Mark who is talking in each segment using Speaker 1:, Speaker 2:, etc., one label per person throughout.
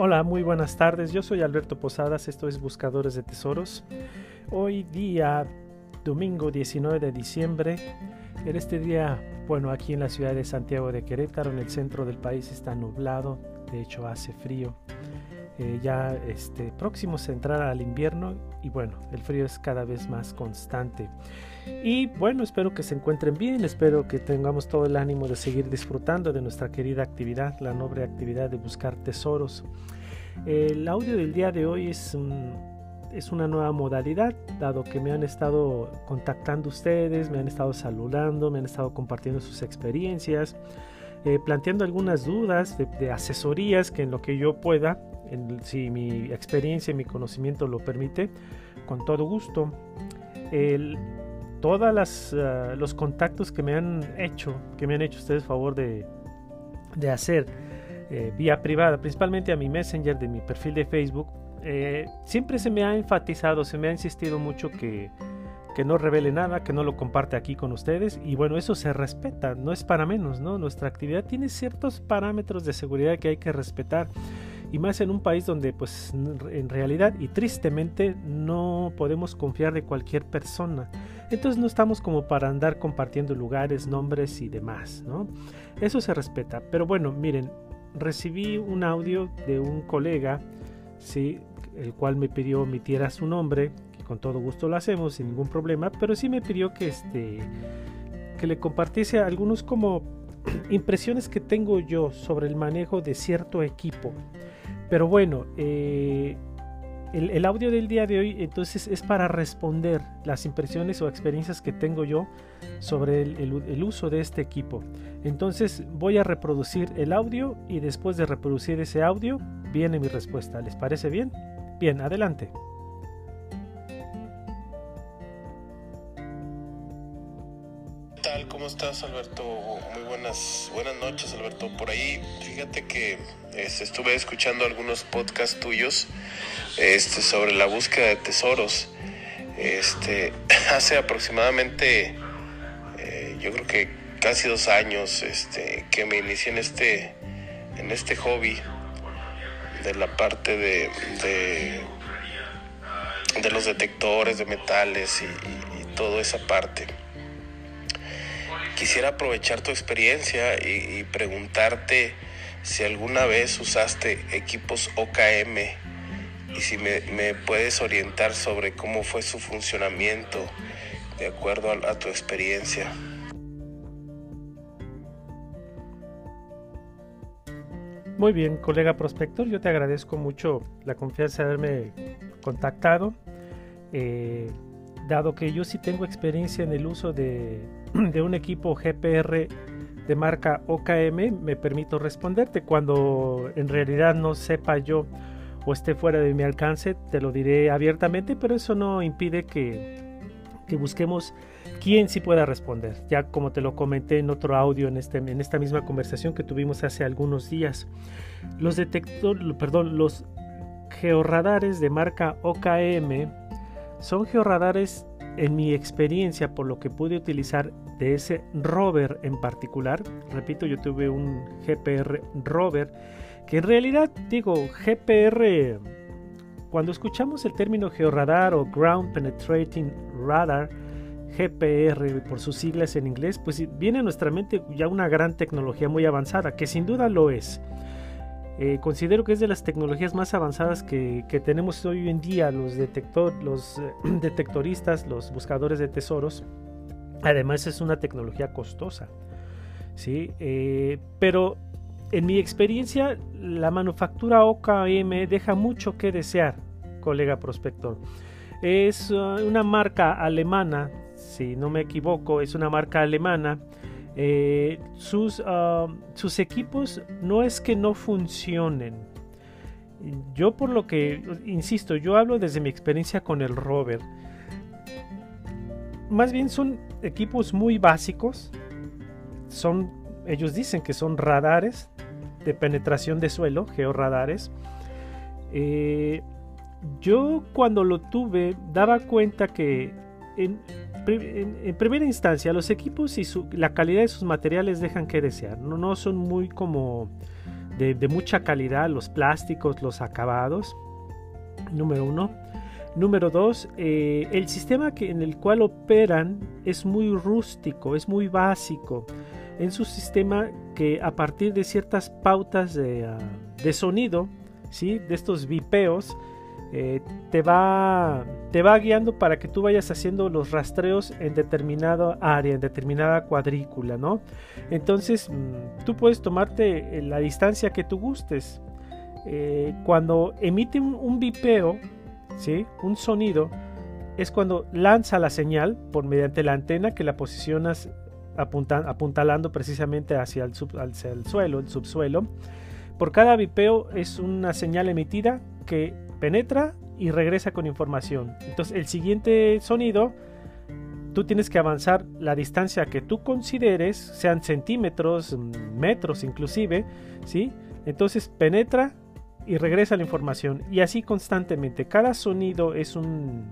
Speaker 1: Hola, muy buenas tardes. Yo soy Alberto Posadas, esto es Buscadores de Tesoros. Hoy día, domingo 19 de diciembre, en este día, bueno, aquí en la ciudad de Santiago de Querétaro, en el centro del país, está nublado, de hecho hace frío. Eh, ya este, próximos a entrar al invierno y bueno, el frío es cada vez más constante. Y bueno, espero que se encuentren bien, espero que tengamos todo el ánimo de seguir disfrutando de nuestra querida actividad, la noble actividad de buscar tesoros. El audio del día de hoy es, es una nueva modalidad, dado que me han estado contactando ustedes, me han estado saludando, me han estado compartiendo sus experiencias. Eh, planteando algunas dudas de, asesorías que en lo que yo pueda, si mi experiencia y mi conocimiento lo permite, con todo gusto. todos ah, los contactos que me han hecho, que me han hecho ustedes favor de, hacer eh, vía privada, principalmente a mi messenger de mi perfil de Facebook, eh, siempre se me ha enfatizado, se me ha insistido mucho que que no revele nada, que no lo comparte aquí con ustedes y bueno, eso se respeta, no es para menos, ¿no? Nuestra actividad tiene ciertos parámetros de seguridad que hay que respetar y más en un país donde pues en realidad y tristemente no podemos confiar de cualquier persona. Entonces no estamos como para andar compartiendo lugares, nombres y demás, ¿no? Eso se respeta. Pero bueno, miren, recibí un audio de un colega, ¿sí? el cual me pidió omitiera su nombre con todo gusto lo hacemos sin ningún problema, pero sí me pidió que este que le compartiese algunos como impresiones que tengo yo sobre el manejo de cierto equipo. Pero bueno, eh, el, audio del día de hoy entonces es para responder las impresiones o experiencias que tengo yo sobre el, uso de este equipo. Entonces voy a reproducir el audio y después de reproducir ese audio viene mi respuesta. ¿Les parece bien? Bien, adelante.
Speaker 2: Estás, Alberto? Muy buenas, buenas noches, Alberto. Por ahí, fíjate que este, estuve escuchando algunos podcasts tuyos este, sobre la búsqueda de tesoros. Este, hace aproximadamente, eh, yo creo que casi dos años, este, que me inicié en este, en este hobby de la parte de, de, los detectores de metales y, y toda esa parte quisiera aprovechar tu experiencia y, preguntarte si alguna vez usaste equipos OKM y si me, puedes orientar sobre cómo fue su funcionamiento de acuerdo a, tu experiencia.
Speaker 1: Muy bien, colega prospector, yo te agradezco mucho la confianza de haberme contactado. Eh, dado que yo sí tengo experiencia en el uso de, un equipo GPR de marca OKM, me permito responderte. Cuando en realidad no sepa yo o esté fuera de mi alcance, te lo diré abiertamente, pero eso no impide que, busquemos quién sí pueda responder. Ya como te lo comenté en otro audio, en, este, en esta misma conversación que tuvimos hace algunos días, los detectores, perdón, los georradares de marca OKM son georradares, en mi experiencia, por lo que pude utilizar de ese rover en particular, repito, yo tuve un GPR rover, que en realidad digo, GPR, cuando escuchamos el término georradar o Ground Penetrating Radar, GPR por sus siglas en inglés, pues viene a nuestra mente ya una gran tecnología muy avanzada, que sin duda lo es. Eh, considero que es de las tecnologías más avanzadas que, tenemos hoy en día los, detector, los eh, detectoristas, los buscadores de tesoros. Además es una tecnología costosa. ¿sí? Eh, pero en mi experiencia la manufactura OKM deja mucho que desear, colega prospector. Es una marca alemana, si no me equivoco, es una marca alemana eh, sus, ah, sus equipos no es que no funcionen. Yo por lo que, insisto, yo hablo desde mi experiencia con el rover. Más bien son equipos muy básicos. Son, ellos dicen que son radares de penetración de suelo, georradares. Eh, yo cuando lo tuve daba cuenta que en, en, primera instancia, los equipos y la calidad de sus materiales dejan que desear. No, son muy como de, mucha calidad, los plásticos, los acabados, número uno. Número dos, eh, el sistema que, en el cual operan es muy rústico, es muy básico. Es un sistema que a partir de ciertas pautas de, ah, de sonido, ¿sí? de estos vipeos, eh, te, va, te va guiando para que tú vayas haciendo los rastreos en determinada área, en determinada cuadrícula, ¿no? Entonces, mm, tú puedes tomarte eh, la distancia que tú gustes. Eh, cuando emite un, vipeo, ¿sí? Un sonido, es cuando lanza la señal por mediante la antena que la posicionas apuntalando precisamente hacia el, hacia el suelo, el subsuelo. Por cada vipeo es una señal emitida que penetra y regresa con información. Entonces el siguiente sonido, tú tienes que avanzar la distancia que tú consideres, sean centímetros, metros inclusive, ¿sí? Entonces penetra y regresa la información. Y así constantemente. Cada sonido es, un,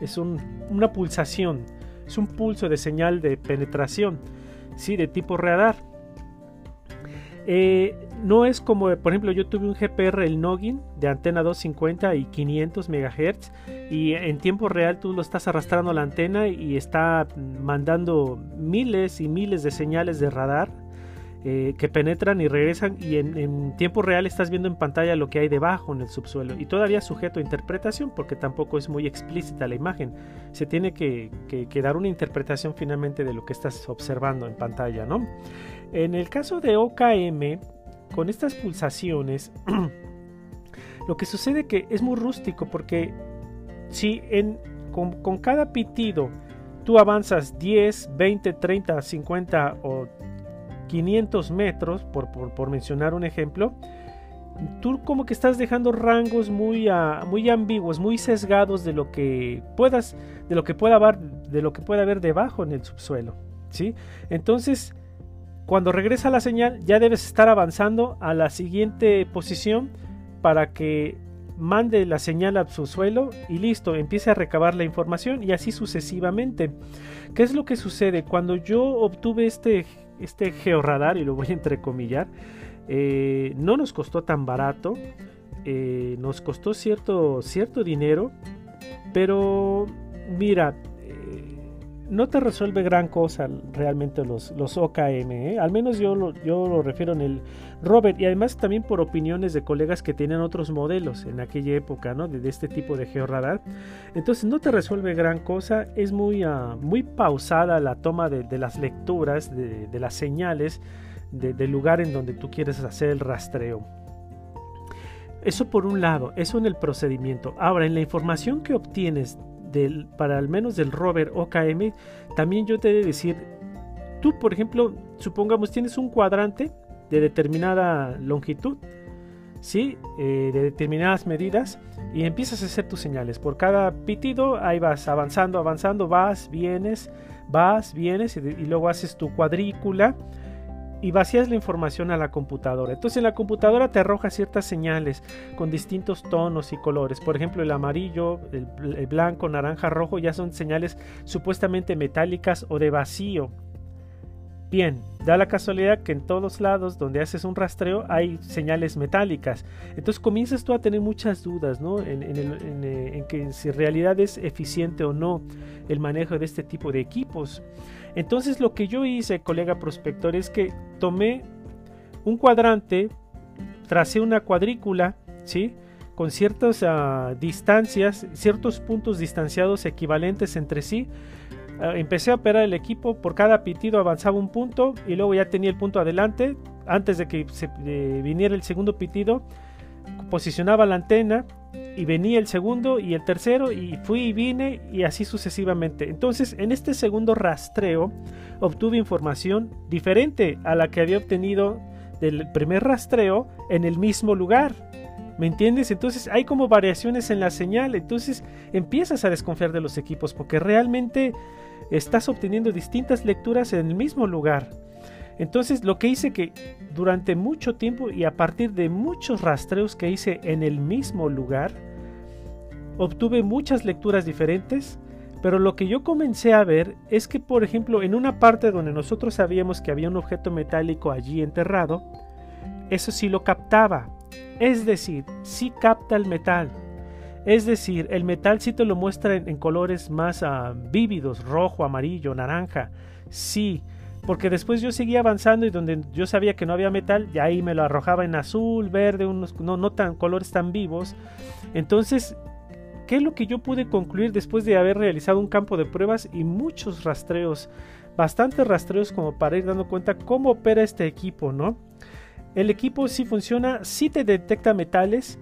Speaker 1: es una pulsación, es un pulso de señal de penetración, ¿sí? De tipo radar. Eh, no es como, por ejemplo, yo tuve un GPR, el Noggin, de antena 250 y 500 MHz, y en tiempo real tú lo estás arrastrando la antena y está mandando miles y miles de señales de radar eh, que penetran y regresan, y en, tiempo real estás viendo en pantalla lo que hay debajo en el subsuelo, y todavía sujeto a interpretación, porque tampoco es muy explícita la imagen. Se tiene que dar una interpretación finalmente de lo que estás observando en pantalla, ¿no? En el caso de OKM, con estas pulsaciones, lo que sucede que es muy rústico porque si con, cada pitido tú avanzas 10, 20, 30, 50 o 500 metros, por, por, mencionar un ejemplo, tú como que estás dejando rangos muy, muy ambiguos, muy sesgados de lo que puedas, de lo que pueda haber, de lo que pueda haber debajo en el subsuelo, ¿sí? Entonces, cuando regresa la señal ya debes estar avanzando a la siguiente posición para que mande la señal a su suelo y listo, empiece a recabar la información y así sucesivamente. ¿Qué es lo que sucede? Cuando yo obtuve este, este georradar, y lo voy a entrecomillar, eh, no nos costó tan barato, eh, nos costó cierto, cierto dinero, pero mira, no te resuelve gran cosa realmente los, los OKM. ¿eh? Al menos yo lo, yo lo refiero en el Robert y además también por opiniones de colegas que tienen otros modelos en aquella época ¿no? de, este tipo de georradar. Entonces no te resuelve gran cosa. Es muy, ah, muy pausada la toma de, las lecturas, de, las señales del lugar en donde tú quieres hacer el rastreo. Eso por un lado, eso en el procedimiento. Ahora, en la información que obtienes para al menos del rover OKM, también yo te he de decir, tú por ejemplo, supongamos tienes un cuadrante de determinada longitud, ¿sí? Eh, de determinadas medidas y empiezas a hacer tus señales. Por cada pitido ahí vas avanzando, avanzando, vas, vienes, vas, vienes y luego haces tu cuadrícula y vacías la información a la computadora. Entonces en la computadora te arroja ciertas señales con distintos tonos y colores. Por ejemplo, el amarillo, el, blanco, naranja, rojo ya son señales supuestamente metálicas o de vacío. Bien, da la casualidad que en todos lados donde haces un rastreo hay señales metálicas. Entonces comienzas tú a tener muchas dudas ¿no? en, eh, que si en realidad es eficiente o no el manejo de este tipo de equipos. Entonces lo que yo hice, colega prospector, es que tomé un cuadrante, tracé una cuadrícula, ¿sí? Con ciertas ah, distancias, ciertos puntos distanciados equivalentes entre sí. Ah, empecé a operar el equipo, por cada pitido avanzaba un punto y luego ya tenía el punto adelante. Antes de que eh, viniera el segundo pitido, posicionaba la antena y venía el segundo y el tercero y fui y vine y así sucesivamente. Entonces en este segundo rastreo obtuve información diferente a la que había obtenido del primer rastreo en el mismo lugar. ¿Me entiendes? Entonces hay como variaciones en la señal. Entonces empiezas a desconfiar de los equipos porque realmente estás obteniendo distintas lecturas en el mismo lugar. Entonces lo que hice que durante mucho tiempo y a partir de muchos rastreos que hice en el mismo lugar, obtuve muchas lecturas diferentes, pero lo que yo comencé a ver es que, por ejemplo, en una parte donde nosotros sabíamos que había un objeto metálico allí enterrado, eso sí lo captaba. Es decir, sí capta el metal. Es decir, el metal sí te lo muestra en, colores más ah, vívidos, rojo, amarillo, naranja. Sí, porque después yo seguía avanzando y donde yo sabía que no había metal, ya ahí me lo arrojaba en azul, verde, unos no, no tan colores tan vivos. Entonces, ¿qué es lo que yo pude concluir después de haber realizado un campo de pruebas y muchos rastreos? Bastantes rastreos como para ir dando cuenta cómo opera este equipo, ¿no? El equipo sí funciona, sí te detecta metales,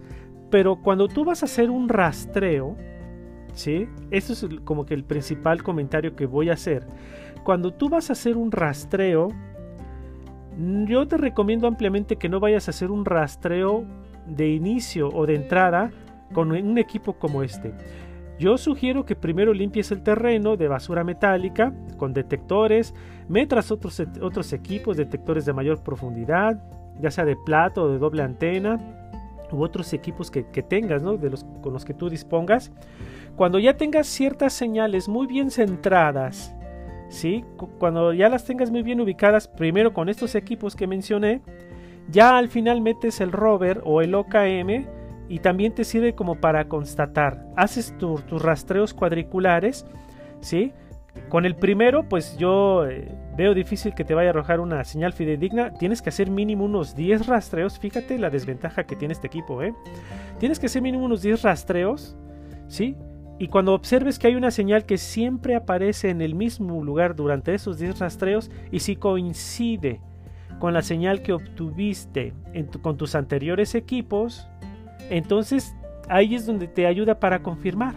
Speaker 1: pero cuando tú vas a hacer un rastreo, ¿sí? Eso es como que el principal comentario que voy a hacer. Cuando tú vas a hacer un rastreo, yo te recomiendo ampliamente que no vayas a hacer un rastreo de inicio o de entrada con un equipo como este. Yo sugiero que primero limpies el terreno de basura metálica con detectores, metas otros, otros equipos, detectores de mayor profundidad, ya sea de plato o de doble antena, u otros equipos que, tengas, ¿no? de los, con los que tú dispongas. Cuando ya tengas ciertas señales muy bien centradas, ¿sí? cuando ya las tengas muy bien ubicadas, primero con estos equipos que mencioné, ya al final metes el rover o el OKM y también te sirve como para constatar. Haces tus rastreos cuadriculares, ¿sí? Con el primero, pues yo eh, veo difícil que te vaya a arrojar una señal fidedigna. Tienes que hacer mínimo unos 10 rastreos. Fíjate la desventaja que tiene este equipo, ¿eh? Tienes que hacer mínimo unos 10 rastreos, ¿sí? Y cuando observes que hay una señal que siempre aparece en el mismo lugar durante esos 10 rastreos y si coincide con la señal que obtuviste con tus anteriores equipos, entonces ahí es donde te ayuda para confirmar.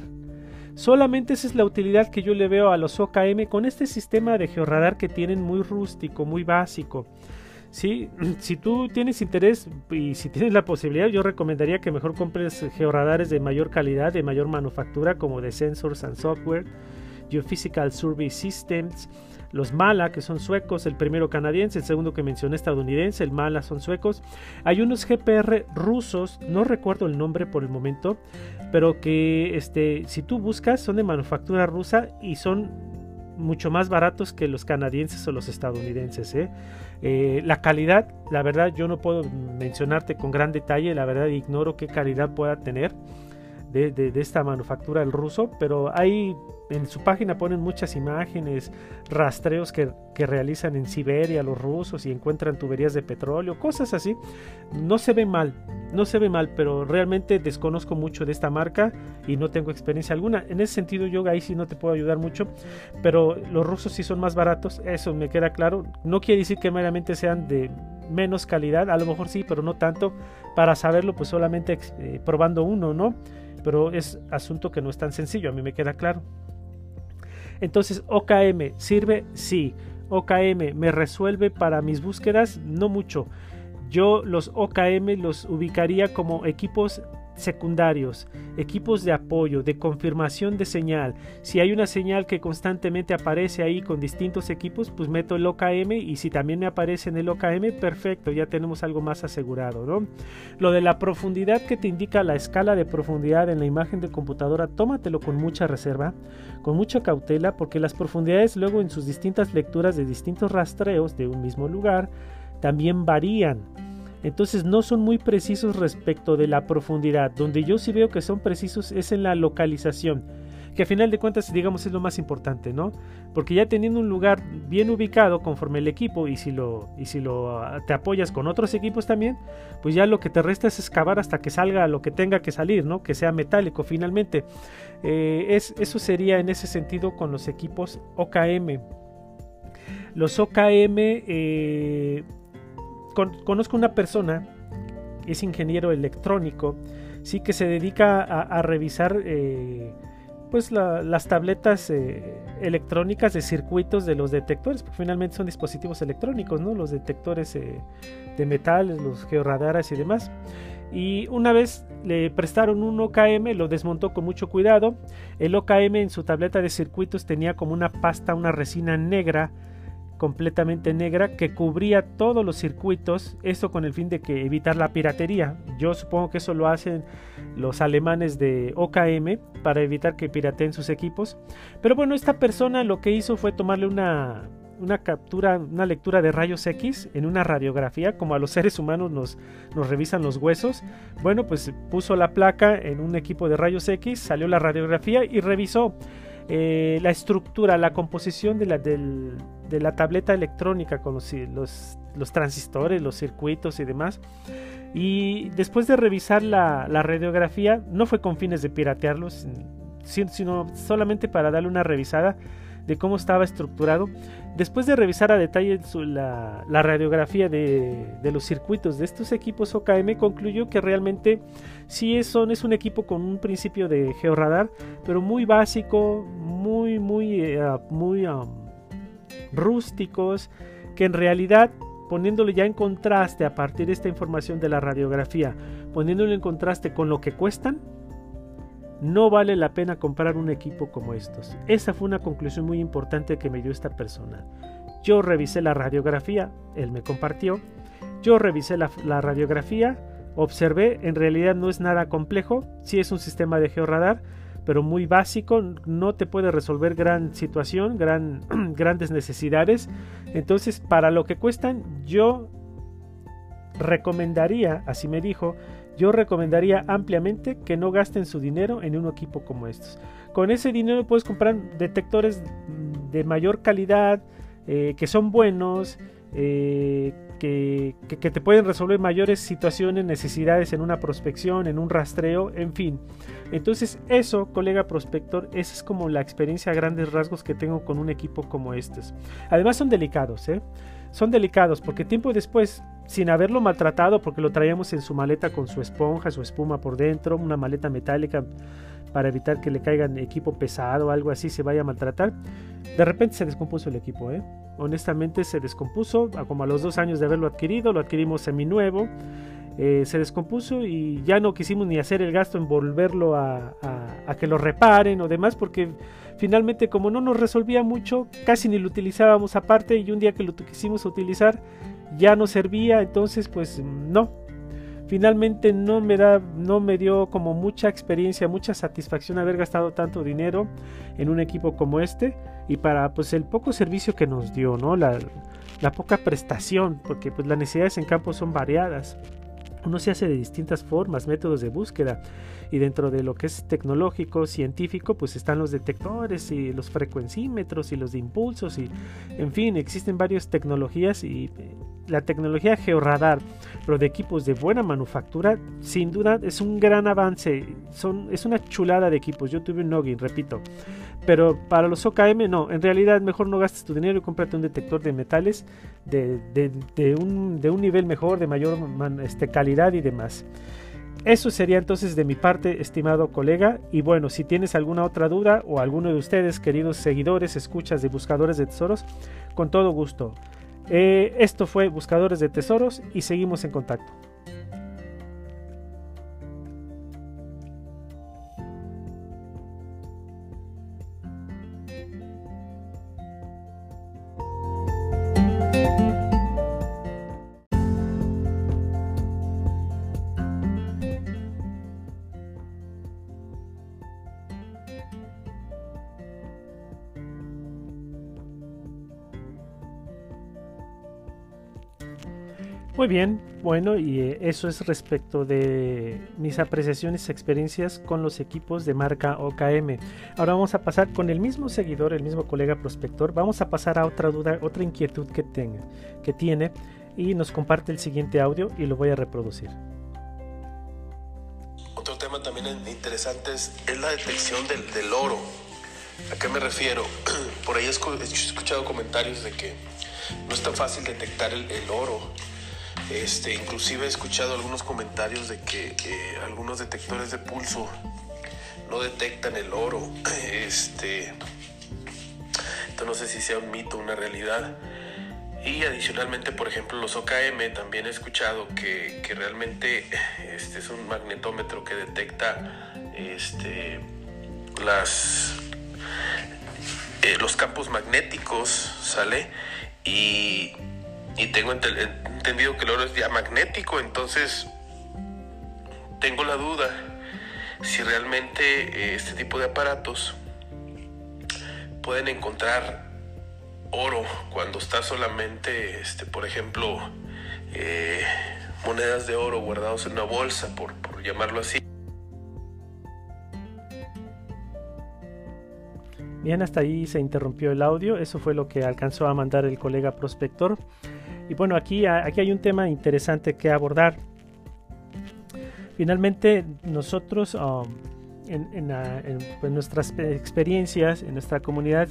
Speaker 1: Solamente esa es la utilidad que yo le veo a los OKM con este sistema de georradar que tienen muy rústico, muy básico. ¿Sí? Si tú tienes interés y si tienes la posibilidad, yo recomendaría que mejor compres georradares de mayor calidad, de mayor manufactura, como de Sensors and Software, Geophysical Survey Systems, los Mala, que son suecos, el primero canadiense, el segundo que mencioné estadounidense, el Mala son suecos. Hay unos GPR rusos, no recuerdo el nombre por el momento, pero que este, si tú buscas son de manufactura rusa y son mucho más baratos que los canadienses o los estadounidenses. ¿eh? Eh, la calidad, la verdad yo no puedo mencionarte con gran detalle, la verdad ignoro qué calidad pueda tener de, esta manufactura el ruso, pero hay en su página ponen muchas imágenes, rastreos que, realizan en Siberia los rusos y encuentran tuberías de petróleo, cosas así. No se ve mal, no se ve mal, pero realmente desconozco mucho de esta marca y no tengo experiencia alguna. En ese sentido yo ahí sí no te puedo ayudar mucho, pero los rusos sí son más baratos, eso me queda claro. No quiere decir que meramente sean de menos calidad, a lo mejor sí, pero no tanto. Para saberlo, pues solamente eh, probando uno, ¿no? Pero es asunto que no es tan sencillo, a mí me queda claro. Entonces, OKM, ¿sirve? Sí. OKM, ¿me resuelve para mis búsquedas? No mucho. Yo los OKM los ubicaría como equipos secundarios, equipos de apoyo, de confirmación de señal. Si hay una señal que constantemente aparece ahí con distintos equipos, pues meto el OKM y si también me aparece en el OKM, perfecto, ya tenemos algo más asegurado, ¿no? Lo de la profundidad que te indica la escala de profundidad en la imagen de computadora, tómatelo con mucha reserva, con mucha cautela, porque las profundidades luego en sus distintas lecturas de distintos rastreos de un mismo lugar también varían. Entonces no son muy precisos respecto de la profundidad. Donde yo sí veo que son precisos es en la localización. Que a final de cuentas, digamos, es lo más importante, ¿no? Porque ya teniendo un lugar bien ubicado conforme el equipo, y si lo, y si lo ah, te apoyas con otros equipos también, pues ya lo que te resta es excavar hasta que salga lo que tenga que salir, ¿no? Que sea metálico finalmente. Eh, es, eso sería en ese sentido con los equipos OKM. Los OKM eh, conozco una persona, es ingeniero electrónico, sí que se dedica a, revisar eh, pues las tabletas eh, electrónicas de circuitos de los detectores, porque finalmente son dispositivos electrónicos, ¿no? Los detectores eh, de metales, los georradares y demás. Y una vez le prestaron un OKM, lo desmontó con mucho cuidado. El OKM en su tableta de circuitos tenía como una pasta, una resina negra completamente negra que cubría todos los circuitos, esto con el fin de que evitar la piratería. Yo supongo que eso lo hacen los alemanes de OKM para evitar que pirateen sus equipos. Pero bueno, esta persona lo que hizo fue tomarle una una captura, una lectura de rayos X en una radiografía, como a los seres humanos nos, nos revisan los huesos. Bueno, pues puso la placa en un equipo de rayos X, salió la radiografía y revisó eh, la estructura, la composición de la, de la tableta electrónica con los, los, transistores, los circuitos y demás. Y después de revisar la, la radiografía, no fue con fines de piratearlos, sino solamente para darle una revisada de cómo estaba estructurado. Después de revisar a detalle la, radiografía de, los circuitos de estos equipos OKM, concluyó que realmente sí es, es un equipo con un principio de georradar, pero muy básico, muy, muy, eh, muy um, rústicos, que en realidad poniéndolo ya en contraste a partir de esta información de la radiografía, poniéndolo en contraste con lo que cuestan, no vale la pena comprar un equipo como estos. Esa fue una conclusión muy importante que me dio esta persona. Yo revisé la radiografía, él me compartió. Yo revisé la, radiografía, observé, en realidad no es nada complejo, sí es un sistema de georradar, pero muy básico, no te puede resolver gran situación, gran, grandes necesidades. Entonces, para lo que cuestan, yo recomendaría, así me dijo, yo recomendaría ampliamente que no gasten su dinero en un equipo como estos. Con ese dinero puedes comprar detectores de mayor calidad, eh, que son buenos, eh, que, que, te pueden resolver mayores situaciones, necesidades en una prospección, en un rastreo, en fin. Entonces eso, colega prospector, esa es como la experiencia a grandes rasgos que tengo con un equipo como estos. Además son delicados, ¿eh? Son delicados porque tiempo después sin haberlo maltratado porque lo traíamos en su maleta con su esponja, su espuma por dentro, una maleta metálica para evitar que le caigan equipo pesado o algo así, se vaya a maltratar. De repente se descompuso el equipo, ¿eh? honestamente se descompuso, como a los dos años de haberlo adquirido, lo adquirimos seminuevo. Eh, se descompuso y ya no quisimos ni hacer el gasto en volverlo a, que lo reparen o demás porque finalmente como no nos resolvía mucho casi ni lo utilizábamos aparte y un día que lo quisimos utilizar ya no servía, entonces pues no. Finalmente no me da no me dio como mucha experiencia, mucha satisfacción haber gastado tanto dinero en un equipo como este y para pues el poco servicio que nos dio, ¿no? La, la poca prestación, porque pues las necesidades en campo son variadas. Uno se hace de distintas formas, métodos de búsqueda y dentro de lo que es tecnológico, científico, pues están los detectores y los frecuencímetros y los de impulsos y en fin, existen varias tecnologías y eh, la tecnología georradar, pero de equipos de buena manufactura, sin duda es un gran avance, son, es una chulada de equipos. Yo tuve un Noggin, repito, pero para los OKM no, en realidad mejor no gastes tu dinero y cómprate un detector de metales de, de, un, de un, nivel mejor, de mayor este, calidad y demás. Eso sería entonces de mi parte, estimado colega. Y bueno, si tienes alguna otra duda o alguno de ustedes, queridos seguidores, escuchas de Buscadores de Tesoros, con todo gusto. Eh, esto fue Buscadores de Tesoros y seguimos en contacto. Muy bien, bueno, y eh, eso es respecto de mis apreciaciones y experiencias con los equipos de marca OKM. Ahora vamos a pasar con el mismo seguidor, el mismo colega prospector, vamos a pasar a otra duda, otra inquietud que, tenga, que tiene y nos comparte el siguiente audio y lo voy a reproducir.
Speaker 2: Otro tema también interesante es, la detección del, del, oro. ¿A qué me refiero? Por ahí he escuchado comentarios de que no es tan fácil detectar el, el oro este, inclusive he escuchado algunos comentarios de que algunos detectores de pulso no detectan el oro. Este, no sé si sea un mito, una realidad. Y adicionalmente, por ejemplo, los OKM también he escuchado que, realmente este es un magnetómetro que detecta este, las, eh, los campos magnéticos, ¿sale? Y, y tengo entendido que el oro es diamagnético, entonces tengo la duda si realmente eh, este tipo de aparatos pueden encontrar oro cuando está solamente, este, por ejemplo, eh, monedas de oro guardados en una bolsa, por, por llamarlo así.
Speaker 1: Bien, hasta ahí se interrumpió el audio. Eso fue lo que alcanzó a mandar el colega prospector. Y bueno, aquí, aquí hay un tema interesante que abordar. Finalmente, nosotros um, en, en, pues, nuestras experiencias, en nuestra comunidad,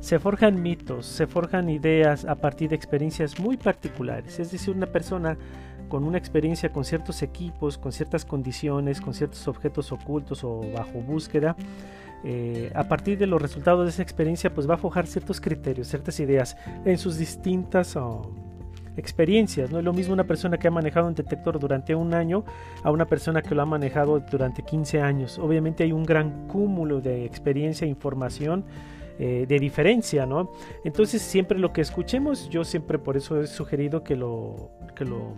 Speaker 1: se forjan mitos, se forjan ideas a partir de experiencias muy particulares. Es decir, una persona con una experiencia con ciertos equipos, con ciertas condiciones, con ciertos objetos ocultos o bajo búsqueda, eh, a partir de los resultados de esa experiencia, pues va a forjar ciertos criterios, ciertas ideas en sus distintas oh, experiencias. No es lo mismo una persona que ha manejado un detector durante un año a una persona que lo ha manejado durante 15 años. Obviamente hay un gran cúmulo de experiencia e información. Eh, de diferencia, ¿no? Entonces siempre lo que escuchemos, yo siempre por eso he sugerido que lo, que lo,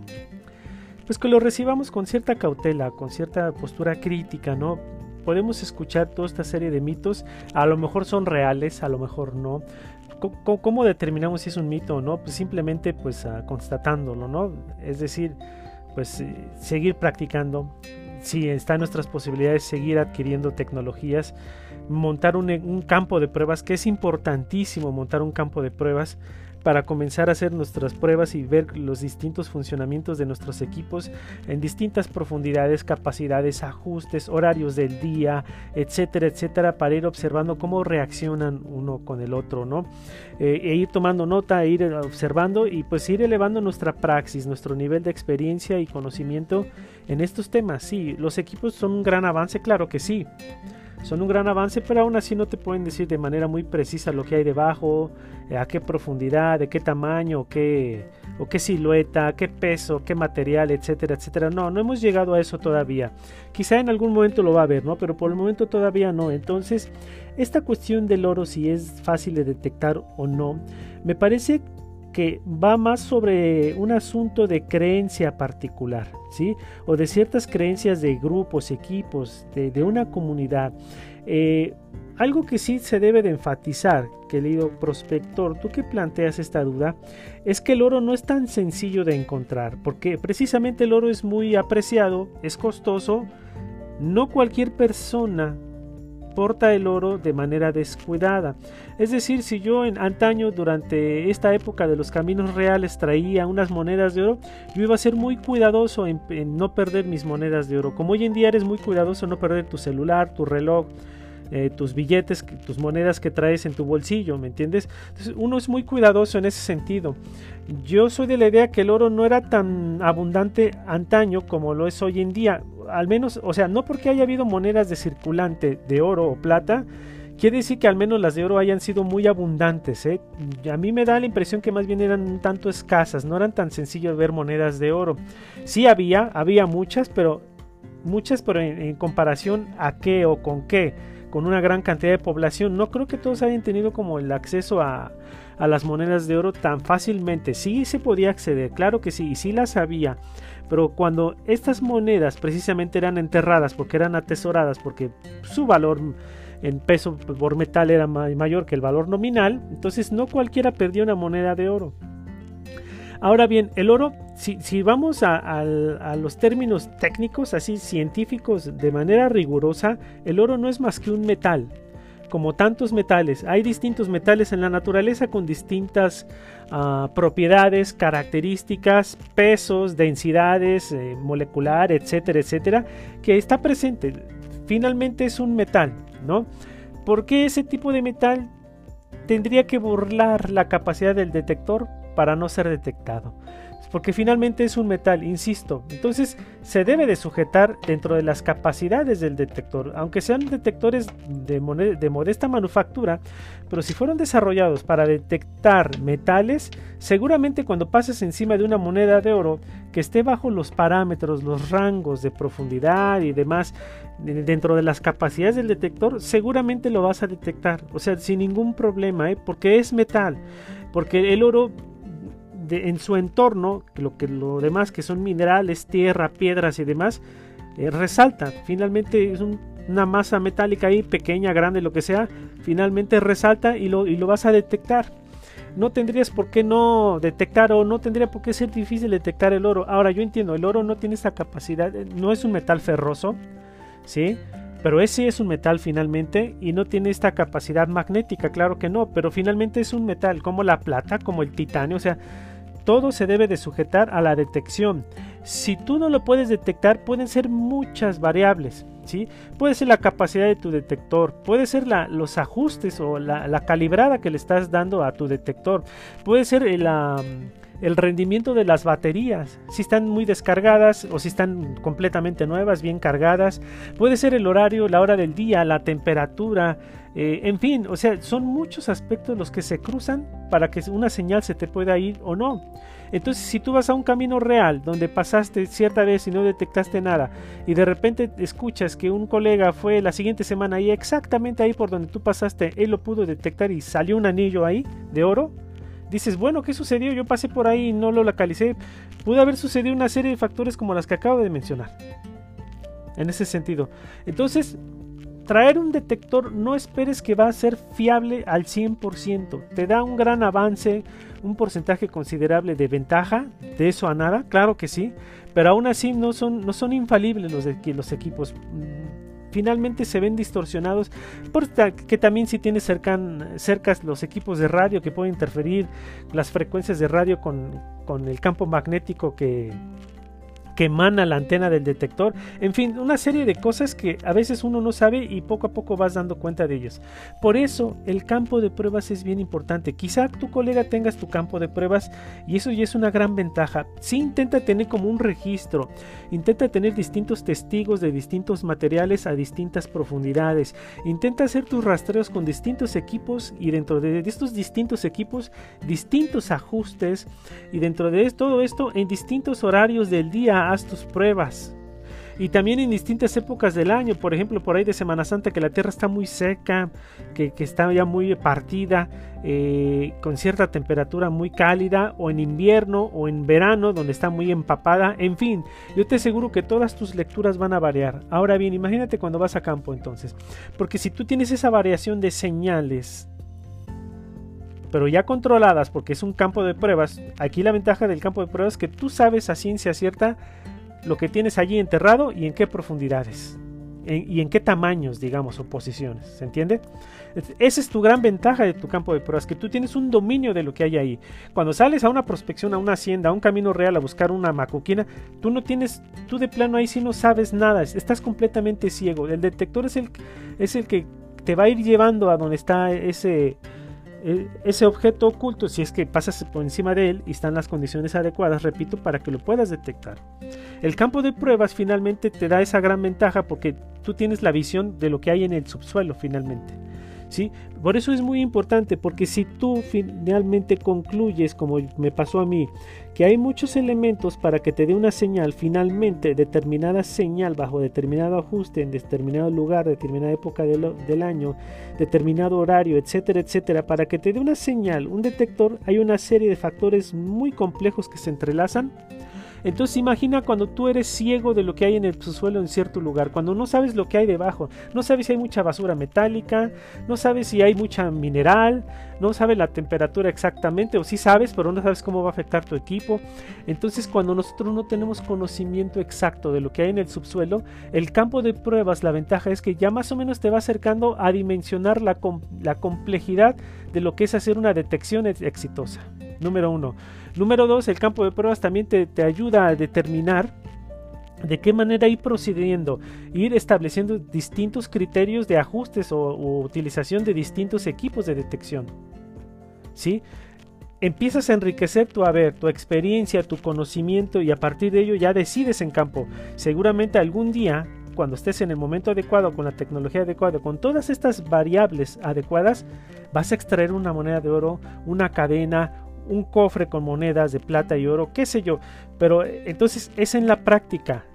Speaker 1: pues que lo recibamos con cierta cautela, con cierta postura crítica, ¿no? Podemos escuchar toda esta serie de mitos, a lo mejor son reales, a lo mejor no, ¿Cómo, determinamos si es un mito o no? Pues simplemente pues ah, constatándolo, ¿no? Es decir, pues eh, seguir practicando, si está en nuestras posibilidades seguir adquiriendo tecnologías, montar un, campo de pruebas, que es importantísimo montar un campo de pruebas para comenzar a hacer nuestras pruebas y ver los distintos funcionamientos de nuestros equipos en distintas profundidades, capacidades, ajustes, horarios del día, etcétera, etcétera, para ir observando cómo reaccionan uno con el otro, ¿no? Eh, e ir tomando nota, e ir observando y pues ir elevando nuestra praxis, nuestro nivel de experiencia y conocimiento en estos temas. Sí, los equipos son un gran avance, claro que sí son un gran avance, pero aún así no te pueden decir de manera muy precisa lo que hay debajo, eh, a qué profundidad, de qué tamaño, qué, o qué silueta, qué peso, qué material, etcétera, etcétera. No, no hemos llegado a eso todavía. Quizá en algún momento lo va a haber, ¿no? Pero por el momento todavía no. Entonces, esta cuestión del oro, si es fácil de detectar o no, me parece que va más sobre un asunto de creencia particular, ¿sí? O de ciertas creencias de grupos, equipos, de, una comunidad. Eh, algo que sí se debe de enfatizar, querido prospector, tú que planteas esta duda, es que el oro no es tan sencillo de encontrar, porque precisamente el oro es muy apreciado, es costoso, no cualquier persona porta el oro de manera descuidada. Es decir, si yo en antaño durante esta época de los caminos reales traía unas monedas de oro, yo iba a ser muy cuidadoso en, no perder mis monedas de oro. Como hoy en día eres muy cuidadoso en no perder tu celular, tu reloj, eh, tus billetes, tus monedas que traes en tu bolsillo, ¿me entiendes? Entonces uno es muy cuidadoso en ese sentido. Yo soy de la idea que el oro no era tan abundante antaño como lo es hoy en día. Al menos, o sea, no porque haya habido monedas de circulante de oro o plata, quiere decir que al menos las de oro hayan sido muy abundantes. ¿eh? A mí me da la impresión que más bien eran un tanto escasas, no eran tan sencillo ver monedas de oro. Sí había, había muchas, pero muchas, pero en comparación a qué o con qué con una gran cantidad de población. No creo que todos hayan tenido como el acceso a, las monedas de oro tan fácilmente. Sí se podía acceder, claro que sí, y sí las había. Pero cuando estas monedas precisamente eran enterradas, porque eran atesoradas, porque su valor en peso por metal era mayor que el valor nominal, entonces no cualquiera perdió una moneda de oro. Ahora bien, el oro, si, vamos a, los términos técnicos, así científicos, de manera rigurosa, el oro no es más que un metal. Como tantos metales, hay distintos metales en la naturaleza con distintas ah, propiedades, características, pesos, densidades eh, molecular, etcétera, etcétera, que está presente. Finalmente es un metal, ¿no? ¿Por qué ese tipo de metal tendría que burlar la capacidad del detector? Para no ser detectado. Porque finalmente es un metal, insisto. Entonces se debe de sujetar dentro de las capacidades del detector. Aunque sean detectores de, de modesta manufactura, pero si fueron desarrollados para detectar metales, seguramente cuando pases encima de una moneda de oro que esté bajo los parámetros, los rangos de profundidad y demás dentro de las capacidades del detector, seguramente lo vas a detectar. O sea, sin ningún problema, ¿eh? porque es metal. Porque el oro en su entorno, lo que lo demás que son minerales, tierra, piedras y demás, eh, resalta. Finalmente es una masa metálica ahí, pequeña, grande, lo que sea, finalmente resalta y lo, y lo vas a detectar. no tendrías por qué no detectar o no tendría por qué ser difícil detectar el oro. Ahora yo entiendo, el oro no tiene esa capacidad, eh, no es un metal ferroso, ¿sí? Pero ese es un metal finalmente y no tiene esta capacidad magnética, claro que no, pero finalmente es un metal como la plata, como el titanio, o sea, todo se debe de sujetar a la detección. Si tú no lo puedes detectar, pueden ser muchas variables. ¿sí? Puede ser la capacidad de tu detector, puede ser los ajustes o la, calibrada que le estás dando a tu detector, puede ser el, el rendimiento de las baterías, si están muy descargadas o si están completamente nuevas, bien cargadas, puede ser el horario, la hora del día, la temperatura, eh, en fin, o sea, son muchos aspectos los que se cruzan para que una señal se te pueda ir o no. Entonces, si tú vas a un camino real donde pasaste cierta vez y no detectaste nada, y de repente escuchas que un colega fue la siguiente semana y exactamente ahí por donde tú pasaste, él lo pudo detectar y salió un anillo ahí de oro, dices, bueno, ¿qué sucedió? Yo pasé por ahí y no lo localicé. Pudo haber sucedido una serie de factores como las que acabo de mencionar. En ese sentido. Entonces, traer un detector no esperes que va a ser fiable al 100%. Te da un gran avance, un porcentaje considerable de ventaja, de eso a nada, claro que sí, pero aún así no son, no son infalibles los, de, los equipos. Finalmente se ven distorsionados, porque también si tienes cercan, cercas los equipos de radio que pueden interferir las frecuencias de radio con, con el campo magnético que, que emana la antena del detector, en fin, una serie de cosas que a veces uno no sabe y poco a poco vas dando cuenta de ellas. Por eso el campo de pruebas es bien importante. Quizá tu colega tengas tu campo de pruebas y eso ya es una gran ventaja. Si intenta tener como un registro, intenta tener distintos testigos de distintos materiales a distintas profundidades, intenta hacer tus rastreos con distintos equipos y dentro de estos distintos equipos distintos ajustes y dentro de todo esto en distintos horarios del día haz tus pruebas. Y también en distintas épocas del año, por ejemplo, por ahí de Semana Santa, que la tierra está muy seca, que, está ya muy partida, eh, con cierta temperatura muy cálida, o en invierno o en verano, donde está muy empapada. En fin, yo te aseguro que todas tus lecturas van a variar. Ahora bien, imagínate cuando vas a campo entonces, porque si tú tienes esa variación de señales pero ya controladas porque es un campo de pruebas. Aquí la ventaja del campo de pruebas es que tú sabes a ciencia cierta lo que tienes allí enterrado y en qué profundidades y en qué tamaños, digamos, o posiciones. ¿Se entiende? Esa es tu gran ventaja de tu campo de pruebas, que tú tienes un dominio de lo que hay ahí. Cuando sales a una prospección, a una hacienda, a un camino real a buscar una macoquina, tú no tienes, tú de plano ahí sí no sabes nada, estás completamente ciego. El detector es el, es el que te va a ir llevando a donde está ese, ese objeto oculto, si es que pasas por encima de él y están las condiciones adecuadas, repito, para que lo puedas detectar. El campo de pruebas finalmente te da esa gran ventaja porque tú tienes la visión de lo que hay en el subsuelo finalmente. ¿Sí? Por eso es muy importante, porque si tú finalmente concluyes, como me pasó a mí, que hay muchos elementos para que te dé una señal, finalmente determinada señal bajo determinado ajuste en determinado lugar, determinada época del, año, determinado horario, etcétera, etcétera, para que te dé una señal, un detector, hay una serie de factores muy complejos que se entrelazan entonces imagina cuando tú eres ciego de lo que hay en el subsuelo en cierto lugar, cuando no sabes lo que hay debajo, no sabes si hay mucha basura metálica, no sabes si hay mucha mineral, no sabes la temperatura exactamente, o sí sabes, pero no sabes cómo va a afectar tu equipo. Entonces cuando nosotros no tenemos conocimiento exacto de lo que hay en el subsuelo, el campo de pruebas, la ventaja es que ya más o menos te va acercando a dimensionar la, la complejidad de lo que es hacer una detección exitosa. Número uno. Número dos, el campo de pruebas también te, ayuda a determinar de qué manera ir procediendo, ir estableciendo distintos criterios de ajustes o, utilización de distintos equipos de detección. ¿Sí? Empiezas a enriquecer tu haber, tu experiencia, tu conocimiento y a partir de ello ya decides en campo. Seguramente algún día, cuando estés en el momento adecuado, con la tecnología adecuada, con todas estas variables adecuadas, vas a extraer una moneda de oro, una cadena, un cofre con monedas de plata y oro, qué sé yo. Pero eh, entonces es en la práctica.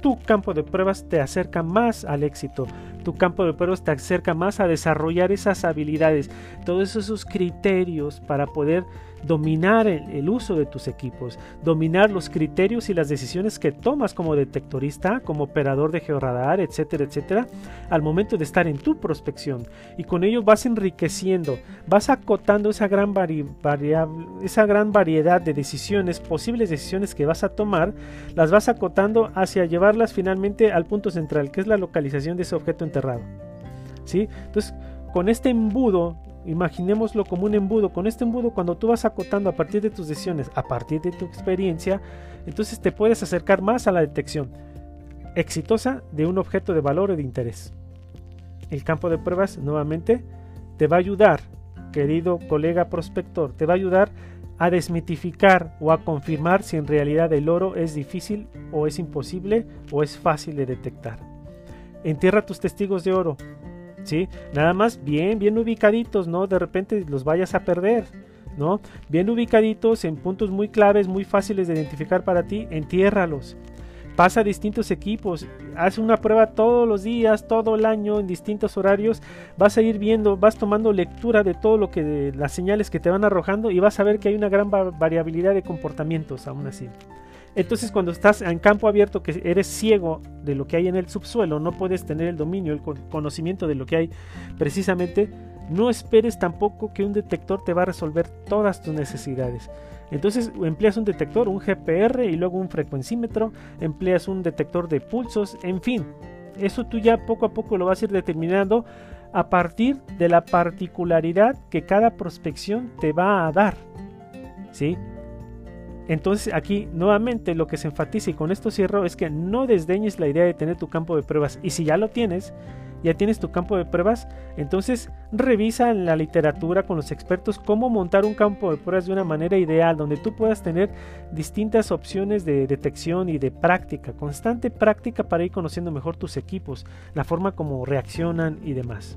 Speaker 1: Tu campo de pruebas te acerca más al éxito, tu campo de pruebas te acerca más a desarrollar esas habilidades, todos esos criterios para poder dominar el, uso de tus equipos, dominar los criterios y las decisiones que tomas como detectorista, como operador de georradar, etcétera, etcétera, al momento de estar en tu prospección. Y con ello vas enriqueciendo, vas acotando esa gran, esa gran variedad de decisiones, posibles decisiones que vas a tomar, las vas acotando hacia llevarlas finalmente al punto central, que es la localización de ese objeto enterrado. ¿Sí? Entonces, con este embudo Imaginémoslo como un embudo. Con este embudo, cuando tú vas acotando a partir de tus decisiones, a partir de tu experiencia, entonces te puedes acercar más a la detección exitosa de un objeto de valor o de interés. El campo de pruebas, nuevamente, te va a ayudar, querido colega prospector, te va a ayudar a desmitificar o a confirmar si en realidad el oro es difícil o es imposible o es fácil de detectar. Entierra tus testigos de oro, ¿sí? Nada más bien, bien ubicaditos, ¿no? De repente los vayas a perder, ¿no? Bien ubicaditos en puntos muy claves, muy fáciles de identificar para ti, entiérralos. Pasa a distintos equipos, haz una prueba todos los días, todo el año, en distintos horarios, vas a ir viendo, vas tomando lectura de todo lo que, las señales que te van arrojando y vas a ver que hay una gran variabilidad de comportamientos aún así. Entonces cuando estás en campo abierto, que eres ciego de lo que hay en el subsuelo, no puedes tener el dominio, el conocimiento de lo que hay precisamente, no esperes tampoco que un detector te va a resolver todas tus necesidades. Entonces empleas un detector, un GPR y luego un frecuencímetro, empleas un detector de pulsos, en fin, eso tú ya poco a poco lo vas a ir determinando a partir de la particularidad que cada prospección te va a dar. ¿Sí? Entonces aquí nuevamente lo que se enfatiza y con esto cierro es que no desdeñes la idea de tener tu campo de pruebas y si ya lo tienes, ya tienes tu campo de pruebas, entonces revisa en la literatura con los expertos cómo montar un campo de pruebas de una manera ideal donde tú puedas tener distintas opciones de detección y de práctica, constante práctica para ir conociendo mejor tus equipos, la forma como reaccionan y demás.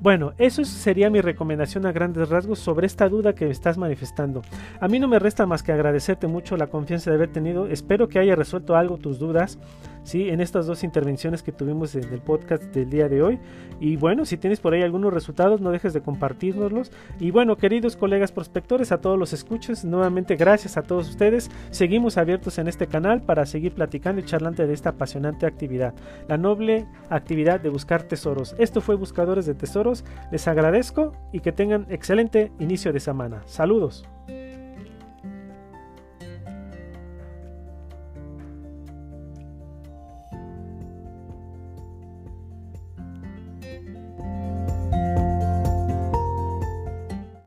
Speaker 1: Bueno, eso sería mi recomendación a grandes rasgos sobre esta duda que estás manifestando. A mí no me resta más que agradecerte mucho la confianza de haber tenido. Espero que haya resuelto algo tus dudas. ¿Sí? en estas dos intervenciones que tuvimos en el podcast del día de hoy. Y bueno, si tienes por ahí algunos resultados, no dejes de compartirnoslos. Y bueno, queridos colegas prospectores, a todos los escuchos, nuevamente gracias a todos ustedes. Seguimos abiertos en este canal para seguir platicando y charlando de esta apasionante actividad, la noble actividad de buscar tesoros. Esto fue Buscadores de Tesoros les agradezco y que tengan excelente inicio de semana. Saludos.